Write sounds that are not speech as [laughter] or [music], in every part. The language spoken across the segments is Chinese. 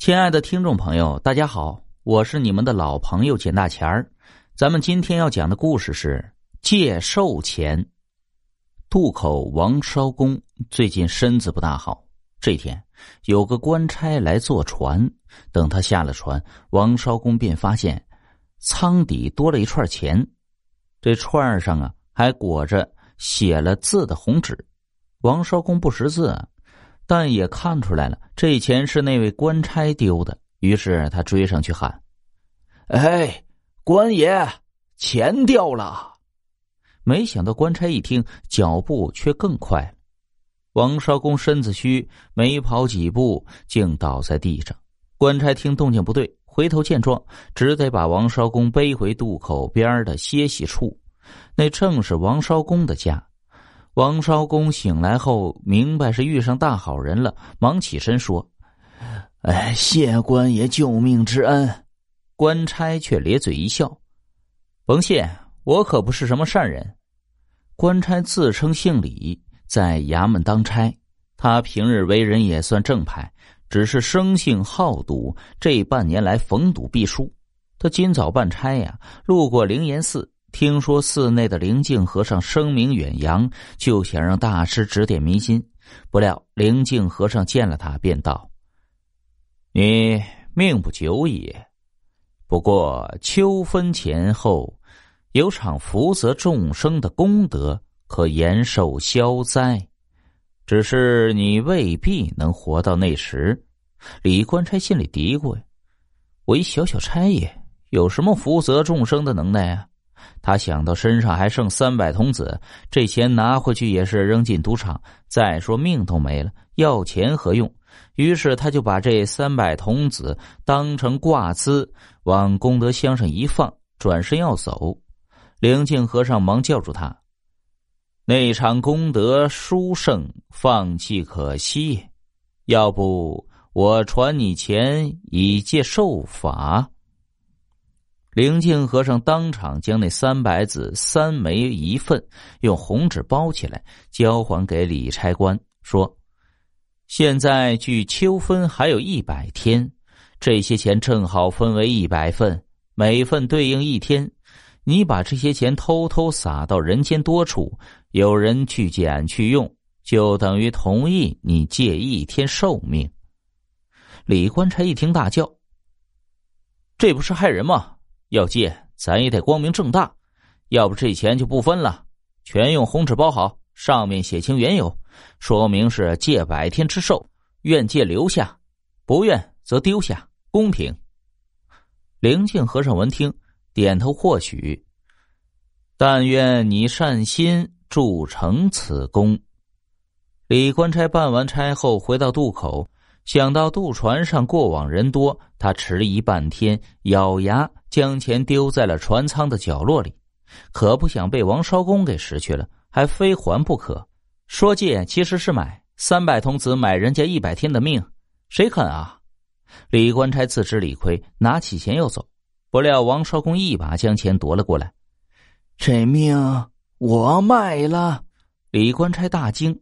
亲爱的听众朋友，大家好，我是你们的老朋友简大钱儿。咱们今天要讲的故事是借寿钱。渡口王烧公最近身子不大好，这天有个官差来坐船，等他下了船，王烧公便发现舱底多了一串钱，这串上啊还裹着写了字的红纸。王烧公不识字。但也看出来了，这钱是那位官差丢的。于是他追上去喊：“哎，官爷，钱掉了！”没想到官差一听，脚步却更快了。王少公身子虚，没跑几步，竟倒在地上。官差听动静不对，回头见状，只得把王少公背回渡口边的歇息处，那正是王少公的家。王昭公醒来后，明白是遇上大好人了，忙起身说：“哎，谢官爷救命之恩。”官差却咧嘴一笑：“甭谢，我可不是什么善人。”官差自称姓李，在衙门当差。他平日为人也算正派，只是生性好赌，这半年来逢赌必输。他今早办差呀，路过灵岩寺。听说寺内的灵镜和尚声名远扬，就想让大师指点迷津。不料灵镜和尚见了他，便道：“你命不久也，不过秋分前后，有场福泽众生的功德，可延寿消灾。只是你未必能活到那时。”李官差心里嘀咕：“我一小小差爷，有什么福泽众生的能耐啊？”他想到身上还剩三百童子，这钱拿回去也是扔进赌场。再说命都没了，要钱何用？于是他就把这三百童子当成挂资，往功德箱上一放，转身要走。灵镜和尚忙叫住他：“那场功德殊胜，放弃可惜。要不我传你钱以借受法。”灵镜和尚当场将那三百子三枚一份，用红纸包起来，交还给李差官，说：“现在距秋分还有一百天，这些钱正好分为一百份，每份对应一天。你把这些钱偷偷撒到人间多处，有人去捡去用，就等于同意你借一天寿命。”李官差一听，大叫：“这不是害人吗？”要借，咱也得光明正大，要不这钱就不分了，全用红纸包好，上面写清缘由，说明是借百天之寿，愿借留下，不愿则丢下，公平。灵静和尚闻听，点头或许。但愿你善心铸成此功。李官差办完差后回到渡口，想到渡船上过往人多，他迟疑半天，咬牙。将钱丢在了船舱的角落里，可不想被王烧公给拾去了，还非还不可。说借其实是买，三百童子买人家一百天的命，谁肯啊？李官差自知理亏，拿起钱要走，不料王烧公一把将钱夺了过来。这命我卖了！李官差大惊。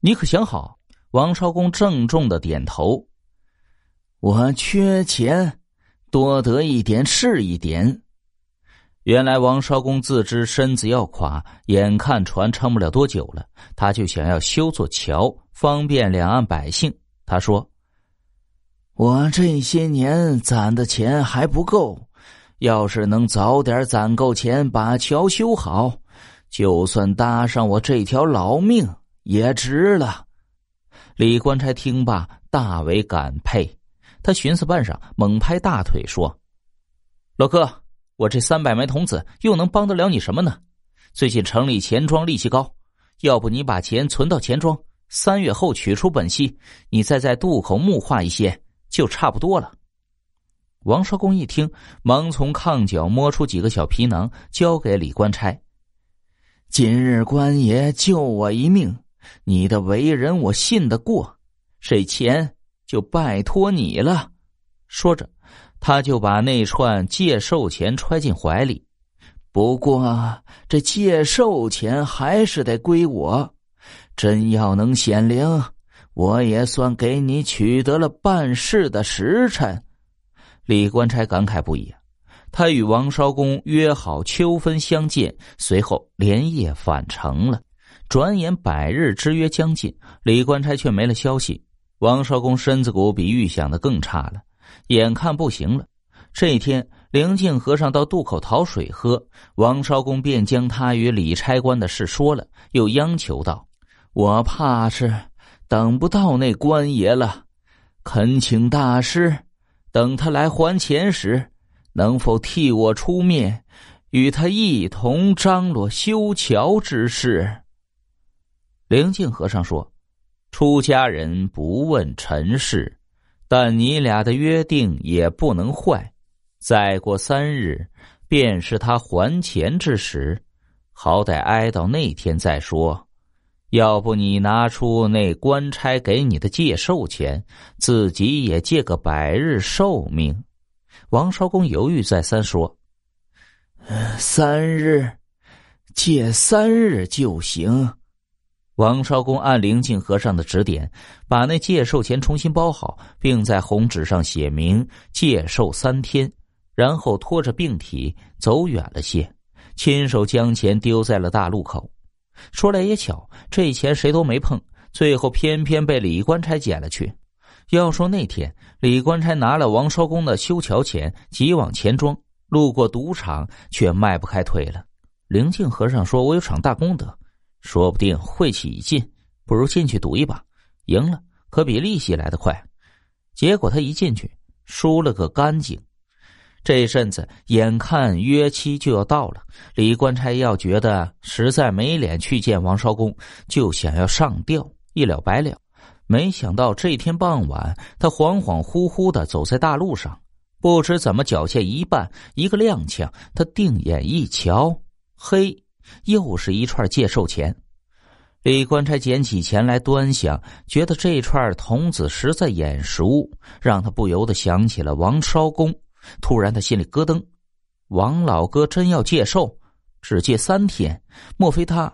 你可想好？王烧公郑重的点头。我缺钱。多得一点是一点。原来王少公自知身子要垮，眼看船撑不了多久了，他就想要修座桥，方便两岸百姓。他说：“我这些年攒的钱还不够，要是能早点攒够钱，把桥修好，就算搭上我这条老命也值了。”李官差听罢，大为感佩。他寻思半晌，猛拍大腿说：“老哥，我这三百枚铜子又能帮得了你什么呢？最近城里钱庄利息高，要不你把钱存到钱庄，三月后取出本息，你再在渡口木化一些，就差不多了。”王少公一听，忙从炕角摸出几个小皮囊，交给李官差：“今日官爷救我一命，你的为人我信得过，这钱。”就拜托你了，说着，他就把那串借寿钱揣进怀里。不过这借寿钱还是得归我，真要能显灵，我也算给你取得了办事的时辰。李官差感慨不已。他与王绍公约好秋分相见，随后连夜返程了。转眼百日之约将近，李官差却没了消息。王绍公身子骨比预想的更差了，眼看不行了。这一天，灵镜和尚到渡口讨水喝，王绍公便将他与李差官的事说了，又央求道：“我怕是等不到那官爷了，恳请大师等他来还钱时。”能否替我出面，与他一同张罗修桥之事？灵镜和尚说：“出家人不问尘事，但你俩的约定也不能坏。再过三日，便是他还钱之时，好歹挨到那天再说。要不你拿出那官差给你的借寿钱，自己也借个百日寿命。”王绍公犹豫再三，说：“三日，借三日就行。”王绍公按灵镜和尚的指点，把那借寿钱重新包好，并在红纸上写明借寿三天，然后拖着病体走远了些，亲手将钱丢在了大路口。说来也巧，这钱谁都没碰，最后偏偏被李官差捡了去。要说那天，李官差拿了王绍公的修桥钱，急往前装，路过赌场，却迈不开腿了。灵镜和尚说：“我有场大功德，说不定晦气已尽，不如进去赌一把，赢了可比利息来得快。”结果他一进去，输了个干净。这阵子眼看约期就要到了，李官差要觉得实在没脸去见王绍公，就想要上吊，一了百了。没想到这天傍晚，他恍恍惚惚的走在大路上，不知怎么脚下一绊，一个踉跄，他定眼一瞧，嘿，又是一串借寿钱。李官差捡起钱来端详，觉得这串童子实在眼熟，让他不由得想起了王绍公。突然，他心里咯噔：王老哥真要借寿，只借三天，莫非他？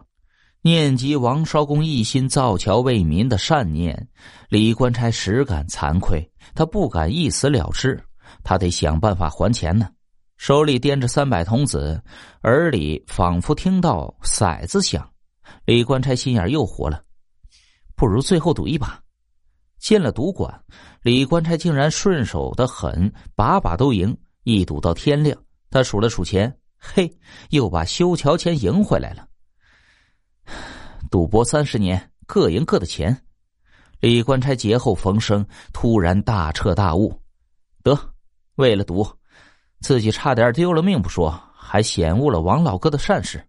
念及王绍公一心造桥为民的善念，李官差实感惭愧。他不敢一死了之，他得想办法还钱呢。手里掂着三百童子，耳里仿佛听到骰子响。李官差心眼又活了，不如最后赌一把。进了赌馆，李官差竟然顺手的很，把把都赢，一赌到天亮。他数了数钱，嘿，又把修桥钱赢回来了。赌博三十年，各赢各的钱。李官差劫后逢生，突然大彻大悟：得，为了赌，自己差点丢了命不说，还显悟了王老哥的善事。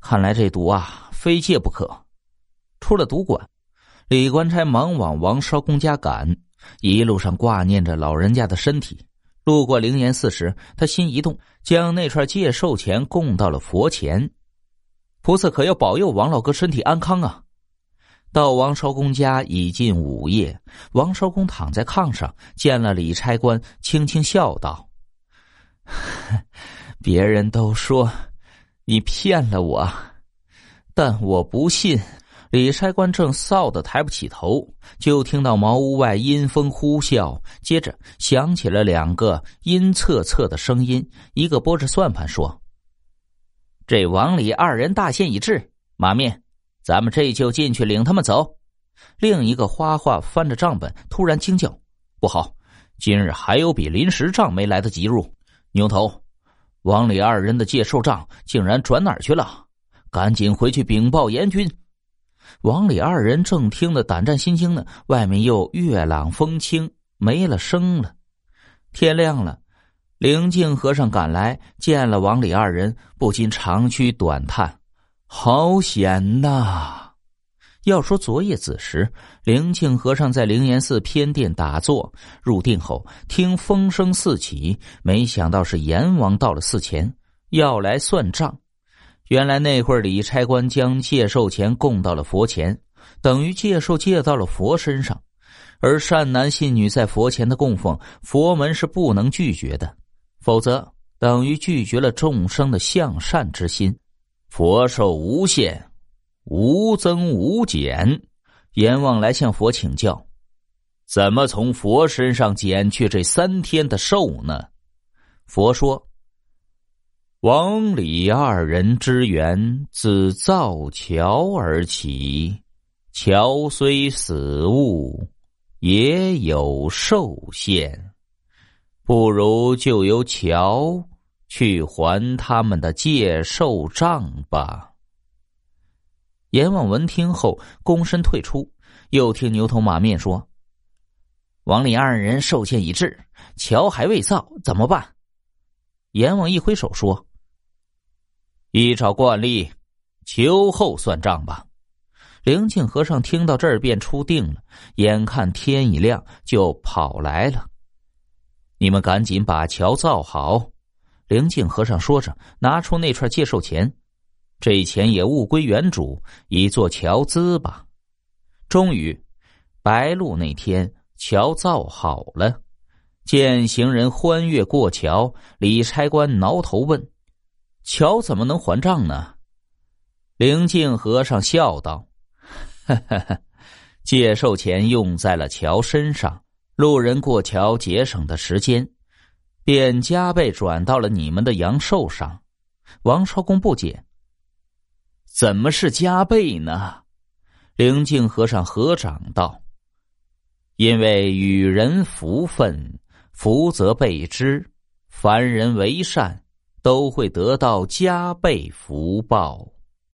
看来这毒啊，非戒不可。出了赌馆，李官差忙往王烧公家赶，一路上挂念着老人家的身体。路过灵岩寺时，他心一动，将那串借寿钱供到了佛前。菩萨可要保佑王老哥身体安康啊！到王烧公家已近午夜，王烧公躺在炕上，见了李差官，轻轻笑道：“ [laughs] 别人都说你骗了我，但我不信。”李差官正臊得抬不起头，就听到茅屋外阴风呼啸，接着响起了两个阴恻恻的声音，一个拨着算盘说。这王李二人大限已至，马面，咱们这就进去领他们走。另一个花花翻着账本，突然惊叫：“不好！今日还有笔临时账没来得及入。牛头，王李二人的借寿账竟然转哪儿去了？赶紧回去禀报阎君。”王李二人正听得胆战心惊呢，外面又月朗风清，没了声了。天亮了。灵镜和尚赶来，见了王李二人，不禁长吁短叹：“好险呐！”要说昨夜子时，灵庆和尚在灵岩寺偏殿打坐入定后，听风声四起，没想到是阎王到了寺前，要来算账。原来那会儿李差官将借寿钱供到了佛前，等于借寿借到了佛身上，而善男信女在佛前的供奉，佛门是不能拒绝的。否则，等于拒绝了众生的向善之心。佛寿无限，无增无减，阎王来向佛请教，怎么从佛身上减去这三天的寿呢？佛说：“王李二人之缘自造桥而起，桥虽死物，也有寿限，不如就由桥去还他们的借寿账吧。”阎王闻听后，躬身退出。又听牛头马面说：“王李二人受限已至，桥还未造，怎么办？”阎王一挥手说：“依照惯例，秋后算账吧。”灵镜和尚听到这儿便出定了，眼看天一亮就跑来了。你们赶紧把桥造好。”灵镜和尚说着，拿出那串借寿钱，这钱也物归原主，以做桥资吧。终于，白露那天，桥造好了。见行人欢跃过桥，李差官挠头问：“桥怎么能还账呢？”灵镜和尚笑道：“哈哈哈，借寿钱用在了桥身上，路人过桥节省的时间，便加倍转到了你们的阳寿上。”王少公不解：“怎么是加倍呢？”灵镜和尚合掌道：“因为与人福分。”福则倍之，凡人为善，都会得到加倍福报。